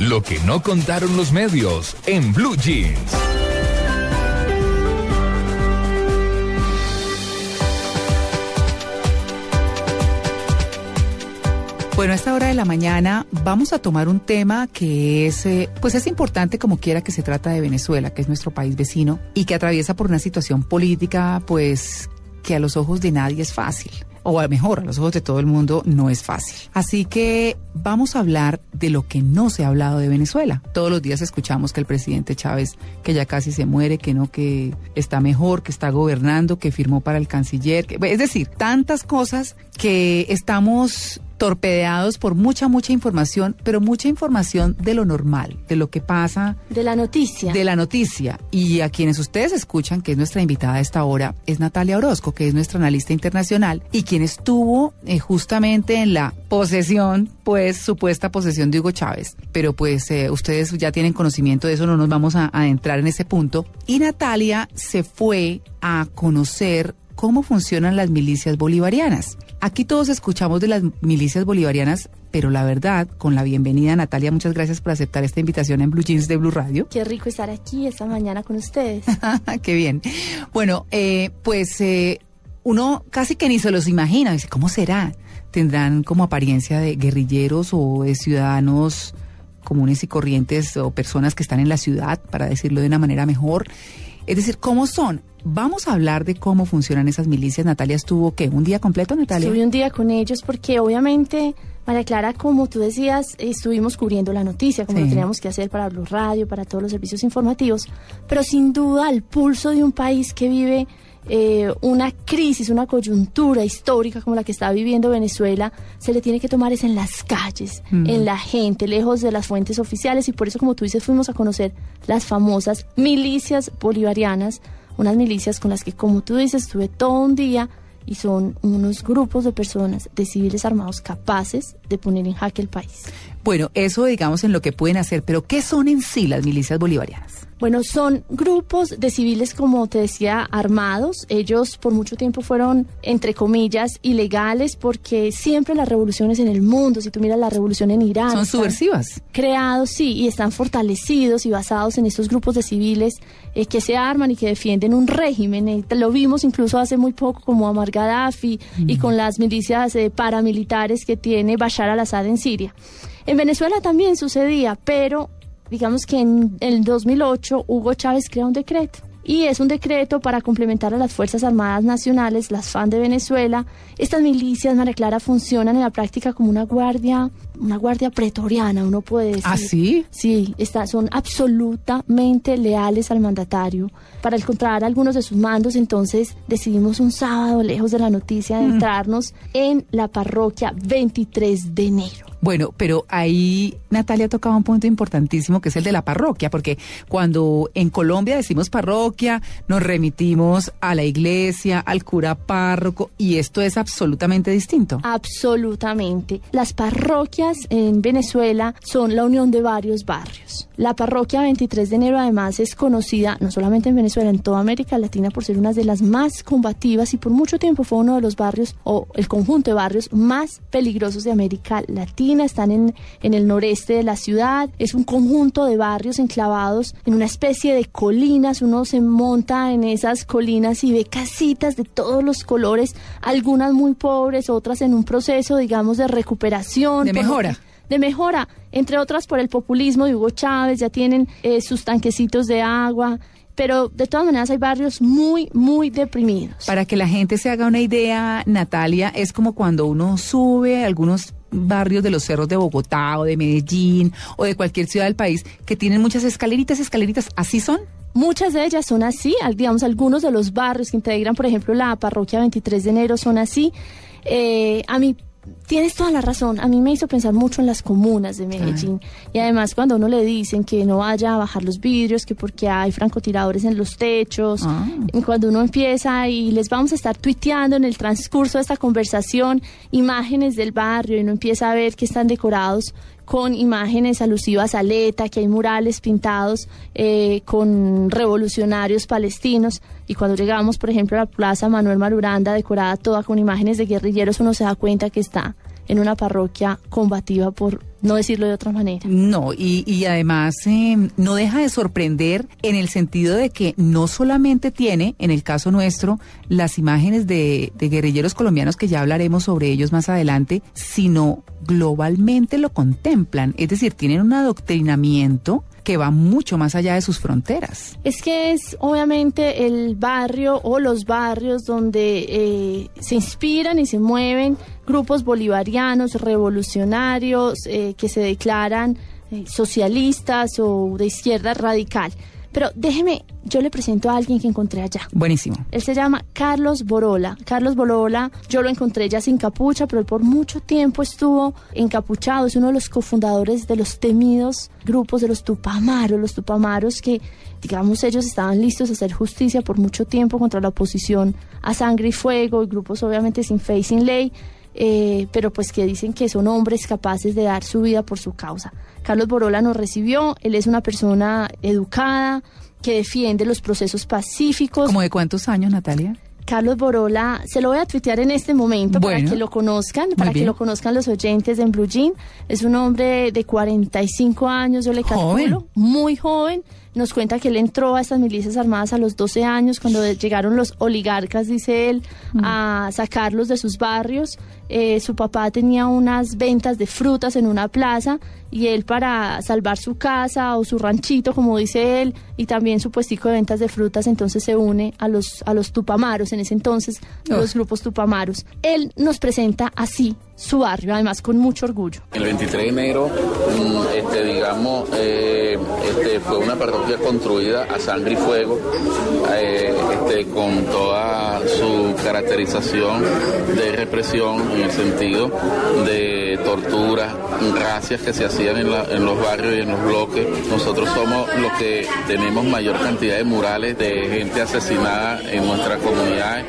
Lo que no contaron los medios en Blue Jeans. Bueno, a esta hora de la mañana vamos a tomar un tema que es, eh, pues es importante como quiera que se trata de Venezuela, que es nuestro país vecino y que atraviesa por una situación política, pues que a los ojos de nadie es fácil. O mejor a los ojos de todo el mundo no es fácil. Así que vamos a hablar de lo que no se ha hablado de Venezuela. Todos los días escuchamos que el presidente Chávez, que ya casi se muere, que no, que está mejor, que está gobernando, que firmó para el canciller. Que, es decir, tantas cosas que estamos torpedeados por mucha, mucha información, pero mucha información de lo normal, de lo que pasa. De la noticia. De la noticia. Y a quienes ustedes escuchan, que es nuestra invitada a esta hora, es Natalia Orozco, que es nuestra analista internacional y quien estuvo eh, justamente en la posesión, pues supuesta posesión de Hugo Chávez. Pero pues eh, ustedes ya tienen conocimiento de eso, no nos vamos a, a entrar en ese punto. Y Natalia se fue a conocer cómo funcionan las milicias bolivarianas. Aquí todos escuchamos de las milicias bolivarianas, pero la verdad, con la bienvenida Natalia, muchas gracias por aceptar esta invitación en Blue Jeans de Blue Radio. Qué rico estar aquí esta mañana con ustedes. Qué bien. Bueno, eh, pues eh, uno casi que ni se los imagina, dice, ¿cómo será? ¿Tendrán como apariencia de guerrilleros o de ciudadanos comunes y corrientes o personas que están en la ciudad, para decirlo de una manera mejor? Es decir, ¿cómo son? Vamos a hablar de cómo funcionan esas milicias. Natalia estuvo, ¿qué? ¿Un día completo, Natalia? Estuve un día con ellos porque obviamente, María Clara, como tú decías, estuvimos cubriendo la noticia, como Sí. lo teníamos que hacer para Blue Radio, para todos los servicios informativos, pero sin duda el pulso de un país que vive eh, una crisis, una coyuntura histórica como la que está viviendo Venezuela, se le tiene que tomar es en las calles, Mm. en la gente, lejos de las fuentes oficiales y por eso, como tú dices, fuimos a conocer las famosas milicias bolivarianas, unas milicias con las que, como tú dices, estuve todo un día y son unos grupos de personas, de civiles armados capaces de poner en jaque el país. Bueno, eso digamos en lo que pueden hacer, pero ¿qué son en sí las milicias bolivarianas? Bueno, son grupos de civiles, como te decía, armados. Ellos por mucho tiempo fueron, entre comillas, ilegales porque siempre las revoluciones en el mundo, si tú miras la revolución en Irán, Son subversivas. creados, sí, y están fortalecidos y basados en estos grupos de civiles eh, que se arman y que defienden un régimen. Eh, lo vimos incluso hace muy poco como a Gaddafi y con las milicias eh, paramilitares que tiene Bashar al-Assad en Siria. En Venezuela también sucedía, pero digamos que en el 2008 Hugo Chávez crea un decreto. Y es un decreto para complementar a las Fuerzas Armadas Nacionales, las FAN de Venezuela. Estas milicias, María Clara, funcionan en la práctica como una guardia, una guardia pretoriana, uno puede decir. ¿Ah, sí? Sí, está- son absolutamente leales al mandatario. Para encontrar algunos de sus mandos, entonces decidimos un sábado, lejos de la noticia, Mm. adentrarnos en la parroquia 23 de enero. Bueno, pero ahí Natalia tocaba un punto importantísimo que es el de la parroquia, porque cuando en Colombia decimos parroquia, nos remitimos a la iglesia, al cura párroco, y esto es absolutamente distinto. Absolutamente. Las parroquias en Venezuela son la unión de varios barrios. La parroquia 23 de enero además es conocida no solamente en Venezuela, en toda América Latina por ser una de las más combativas y por mucho tiempo fue uno de los barrios o el conjunto de barrios más peligrosos de América Latina. Están en, en el noreste de la ciudad. Es un conjunto de barrios enclavados en una especie de colinas. Uno se monta en esas colinas y ve casitas de todos los colores, algunas muy pobres, otras en un proceso, digamos, de recuperación. De mejora. de mejora, entre otras por el populismo de Hugo Chávez, ya tienen eh, sus tanquecitos de agua, pero de todas maneras hay barrios muy, muy deprimidos. Para que la gente se haga una idea, Natalia, es como cuando uno sube algunos barrios de los cerros de Bogotá o de Medellín o de cualquier ciudad del país que tienen muchas escaleritas, escaleritas, ¿así son? Muchas de ellas son así, digamos, algunos de los barrios que integran, por ejemplo, la parroquia 23 de enero son así. Eh, a mí tienes toda la razón. A mí me hizo pensar mucho en las comunas de Medellín. Y además cuando uno le dicen que no vaya a bajar los vidrios, que porque hay francotiradores en los techos, Ah. y cuando uno empieza y les vamos a estar tuiteando en el transcurso de esta conversación imágenes del barrio y uno empieza a ver que están decorados con imágenes alusivas a Leta, que hay murales pintados eh, con revolucionarios palestinos. Y cuando llegamos, por ejemplo, a la Plaza Manuel Maruranda, decorada toda con imágenes de guerrilleros, uno se da cuenta que está en una parroquia combativa, por no decirlo de otra manera. No, y, y además eh, no deja de sorprender en el sentido de que no solamente tiene, en el caso nuestro, las imágenes de, de guerrilleros colombianos, que ya hablaremos sobre ellos más adelante, sino globalmente lo contemplan. Es decir, tienen un adoctrinamiento que va mucho más allá de sus fronteras. Es que es obviamente el barrio o los barrios donde eh, se inspiran y se mueven grupos bolivarianos, revolucionarios, eh, que se declaran eh, socialistas o de izquierda radical. Pero déjeme, yo le presento a alguien que encontré allá. Buenísimo. Él se llama Carlos Borola. Carlos Borola, yo lo encontré ya sin capucha, pero él por mucho tiempo estuvo encapuchado. Es uno de los cofundadores de los temidos grupos de los Tupamaros. Los Tupamaros que, digamos, ellos estaban listos a hacer justicia por mucho tiempo contra la oposición a sangre y fuego, y grupos obviamente sin fe y sin ley. Eh, pero pues que dicen que son hombres capaces de dar su vida por su causa. Carlos Borola nos recibió, él es una persona educada, que defiende los procesos pacíficos. ¿Como de cuántos años, Natalia? Carlos Borola, se lo voy a tuitear en este momento para que lo conozcan, para que lo conozcan los oyentes en Blue Jean. Es un hombre de 45 años, yo le Joven. calculo, muy joven. Nos cuenta que él entró a estas milicias armadas a los 12 años, cuando llegaron los oligarcas, dice él, Mm. a sacarlos de sus barrios. Eh, su papá tenía unas ventas de frutas en una plaza y él para salvar su casa o su ranchito, como dice él, y también su puestico de ventas de frutas, entonces se une a los, a los tupamaros, en ese entonces los grupos tupamaros. Él nos presenta así su barrio, además con mucho orgullo. El 23 de enero, mm, este, digamos, eh, este, fue una parroquia construida a sangre y fuego, eh, este, con toda su caracterización de represión en el sentido de torturas, racias que se hacían en, la- en los barrios y en los bloques. Nosotros somos los que tenemos mayor cantidad de murales de gente asesinada en nuestra comunidad.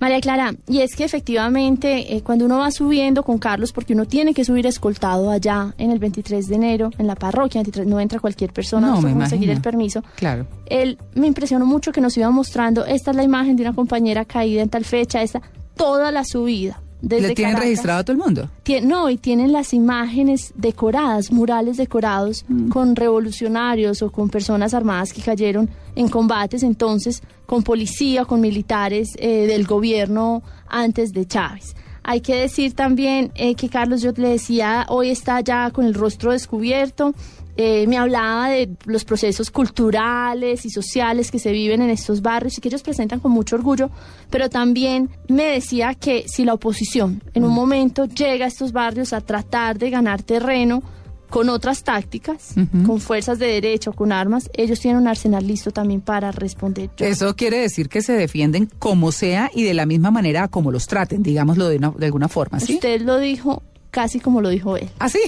María Clara, y es que efectivamente eh, cuando uno va subiendo con Carlos, porque uno tiene que subir escoltado allá en el 23 de enero, en la parroquia, 23, no entra cualquier persona, No, me conseguir el permiso. Claro. Él me impresionó mucho que nos iba mostrando, esta es la imagen de una compañera caída en tal fecha, esta, toda la subida. Desde ¿Le tienen Caracas. registrado a todo el mundo? Tien- no, y tienen las imágenes decoradas, murales decorados con revolucionarios o con personas armadas que cayeron en combates, entonces con policía, con militares eh, del gobierno antes de Chávez. Hay que decir también eh, que Carlos, yo le decía, hoy está ya con el rostro descubierto. Eh, me hablaba de los procesos culturales y sociales que se viven en estos barrios y que ellos presentan con mucho orgullo, pero también me decía que si la oposición en un momento llega a estos barrios a tratar de ganar terreno con otras tácticas, con fuerzas de derecho, con armas, ellos tienen un arsenal listo también para responder. Yo- Eso quiere decir que se defienden como sea y de la misma manera como los traten, digámoslo de, una- de alguna forma, ¿sí? Usted lo dijo casi como lo dijo él. ¿Ah, sí?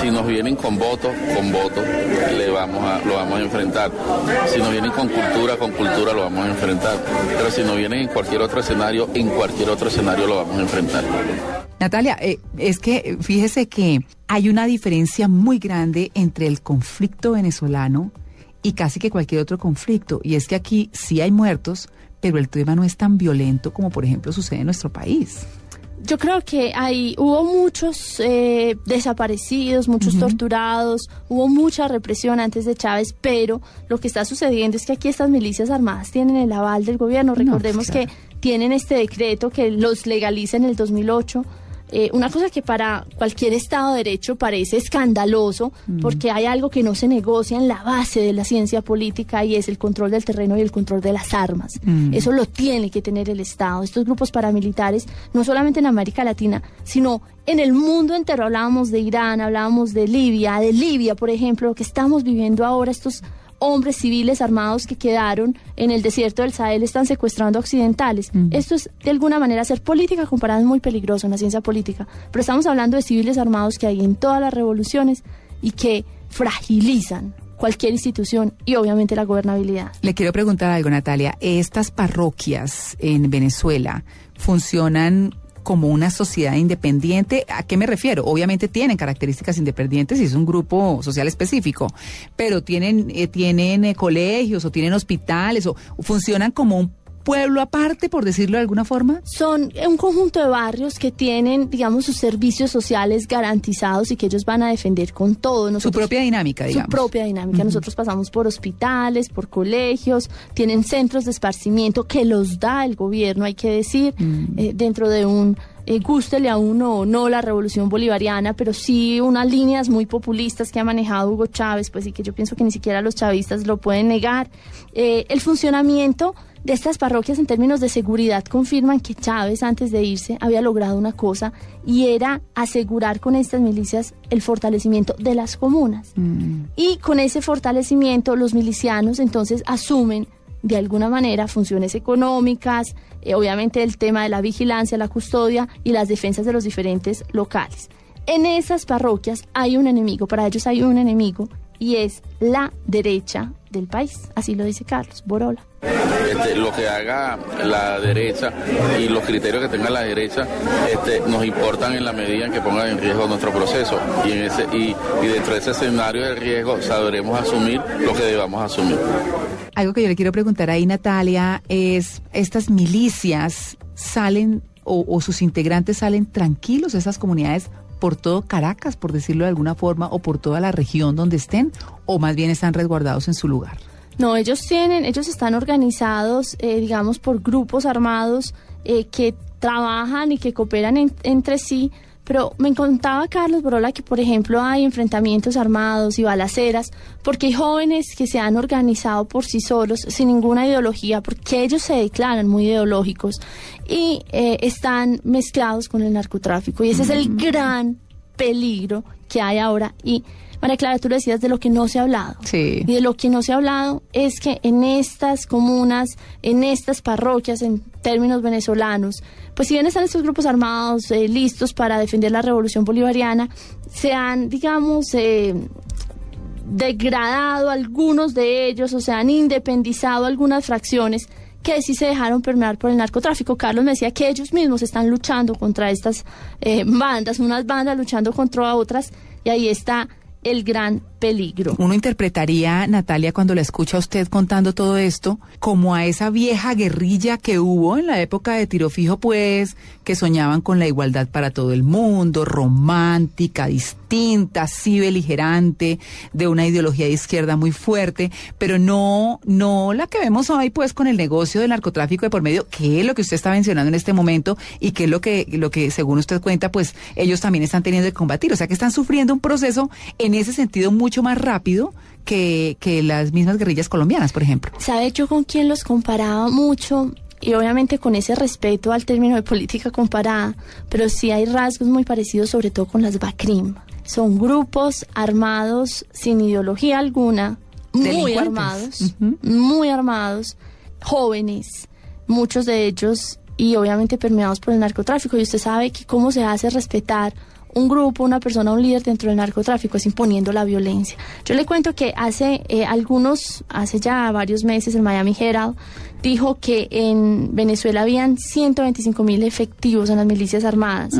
Si nos vienen con votos, con votos le vamos a, lo vamos a enfrentar. Si nos vienen con cultura, con cultura lo vamos a enfrentar. Pero si nos vienen en cualquier otro escenario, en cualquier otro escenario lo vamos a enfrentar. Natalia, eh, es que fíjese que hay una diferencia muy grande entre el conflicto venezolano y casi que cualquier otro conflicto. Y es que aquí sí hay muertos, pero el tema no es tan violento como por ejemplo sucede en nuestro país. Yo creo que ahí hubo muchos eh, desaparecidos, muchos torturados, hubo mucha represión antes de Chávez, pero lo que está sucediendo es que aquí estas milicias armadas tienen el aval del gobierno. Recordemos claro. que tienen este decreto que los legaliza en el 2008. Eh, una cosa que para cualquier Estado de Derecho parece escandaloso, porque hay algo que no se negocia en la base de la ciencia política y es el control del terreno y el control de las armas. Eso lo tiene que tener el Estado. Estos grupos paramilitares, no solamente en América Latina, sino en el mundo entero. Hablábamos de Irán, hablábamos de Libia, de Libia, por ejemplo, lo que estamos viviendo ahora, estos hombres civiles armados que quedaron en el desierto del Sahel están secuestrando occidentales. Esto es de alguna manera hacer política comparada es muy peligroso en la ciencia política, pero estamos hablando de civiles armados que hay en todas las revoluciones y que fragilizan cualquier institución y obviamente la gobernabilidad. Le quiero preguntar algo, Natalia. ¿Estas parroquias en Venezuela funcionan como una sociedad independiente. ¿A qué me refiero? Obviamente tienen características independientes y es un grupo social específico, pero tienen, eh, tienen eh, colegios o tienen hospitales o, funcionan como un pueblo aparte, por decirlo de alguna forma? Son un conjunto de barrios que tienen, digamos, sus servicios sociales garantizados y que ellos van a defender con todo. su propia dinámica, digamos. Su propia dinámica. Nosotros pasamos por hospitales, por colegios, tienen centros de esparcimiento que los da el gobierno, hay que decir, Mm. eh, dentro de un eh, gústele a uno o no la revolución bolivariana, pero sí unas líneas muy populistas que ha manejado Hugo Chávez, pues y que yo pienso que ni siquiera los chavistas lo pueden negar. Eh, el funcionamiento de estas parroquias en términos de seguridad confirman que Chávez antes de irse había logrado una cosa y era asegurar con estas milicias el fortalecimiento de las comunas. Y con ese fortalecimiento los milicianos entonces asumen de alguna manera funciones económicas, eh, obviamente el tema de la vigilancia, la custodia y las defensas de los diferentes locales. En esas parroquias hay un enemigo, para ellos hay un enemigo y es la derecha del país, así lo dice Carlos Borola. Este, lo que haga la derecha y los criterios que tenga la derecha este, nos importan en la medida en que pongan en riesgo nuestro proceso y, en ese, y, y dentro de ese escenario de riesgo sabremos asumir lo que debamos asumir. Algo que yo le quiero preguntar ahí, Natalia, es, ¿estas milicias salen o, sus integrantes salen tranquilos esas comunidades por todo Caracas, por decirlo de alguna forma, o por toda la región donde estén, o más bien están resguardados en su lugar? No, ellos tienen, ellos están organizados, eh, digamos, por grupos armados eh, que trabajan y que cooperan en- entre sí. Pero me contaba Carlos Borola que, por ejemplo, hay enfrentamientos armados y balaceras, porque hay jóvenes que se han organizado por sí solos, sin ninguna ideología, porque ellos se declaran muy ideológicos y eh, están mezclados con el narcotráfico. Y ese es el gran peligro que hay ahora. Y, María Clara, tú decías de lo que no se ha hablado. Sí. Y de lo que no se ha hablado es que en estas comunas, en estas parroquias, en términos venezolanos, pues si bien están estos grupos armados eh, listos para defender la revolución bolivariana, se han, digamos, eh, degradado algunos de ellos o se han independizado algunas fracciones que sí se dejaron permear por el narcotráfico. Carlos me decía que ellos mismos están luchando contra estas eh, bandas, unas bandas luchando contra otras, y ahí está el gran peligro. Uno interpretaría, Natalia, cuando la escucha usted contando todo esto, como a esa vieja guerrilla que hubo en la época de tiro fijo, pues, que soñaban con la igualdad para todo el mundo, romántica, distinta, así beligerante, de una ideología de izquierda muy fuerte, pero no, no la que vemos hoy, pues, con el negocio del narcotráfico de por medio, que es lo que usted está mencionando en este momento y que es lo que, lo que, según usted cuenta, pues, ellos también están teniendo que combatir. O sea, que están sufriendo un proceso en ese sentido mucho más rápido que, que las mismas guerrillas colombianas, por ejemplo. ¿Sabe yo con quién los comparaba mucho? Y obviamente con ese respeto al término de política comparada, pero sí hay rasgos muy parecidos, sobre todo con las BACRIM. Son grupos armados sin ideología alguna, muy armados, Ujú. muy armados, jóvenes, muchos de ellos, y obviamente permeados por el narcotráfico. Y usted sabe que cómo se hace respetar un grupo, una persona, un líder dentro del narcotráfico es imponiendo la violencia. Yo le cuento que hace eh, algunos, hace ya varios meses, el Miami Herald dijo que en Venezuela habían 125 mil efectivos en las milicias armadas.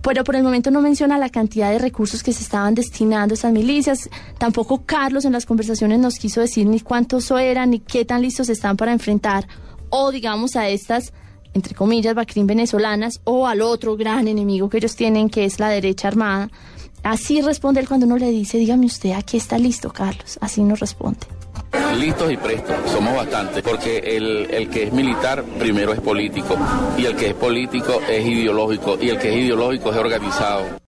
Pero por el momento no menciona la cantidad de recursos que se estaban destinando a estas milicias. Tampoco Carlos en las conversaciones nos quiso decir ni cuántos eran, ni qué tan listos están para enfrentar o digamos a estas entre comillas, Bacrín venezolanas o al otro gran enemigo que ellos tienen, que es la derecha armada. Así responde él cuando uno le dice, dígame usted, ¿a qué está listo, Carlos? Así nos responde. Listos y prestos, somos bastantes, porque el, el que es militar primero es político, y el que es político es ideológico, y el que es ideológico es organizado.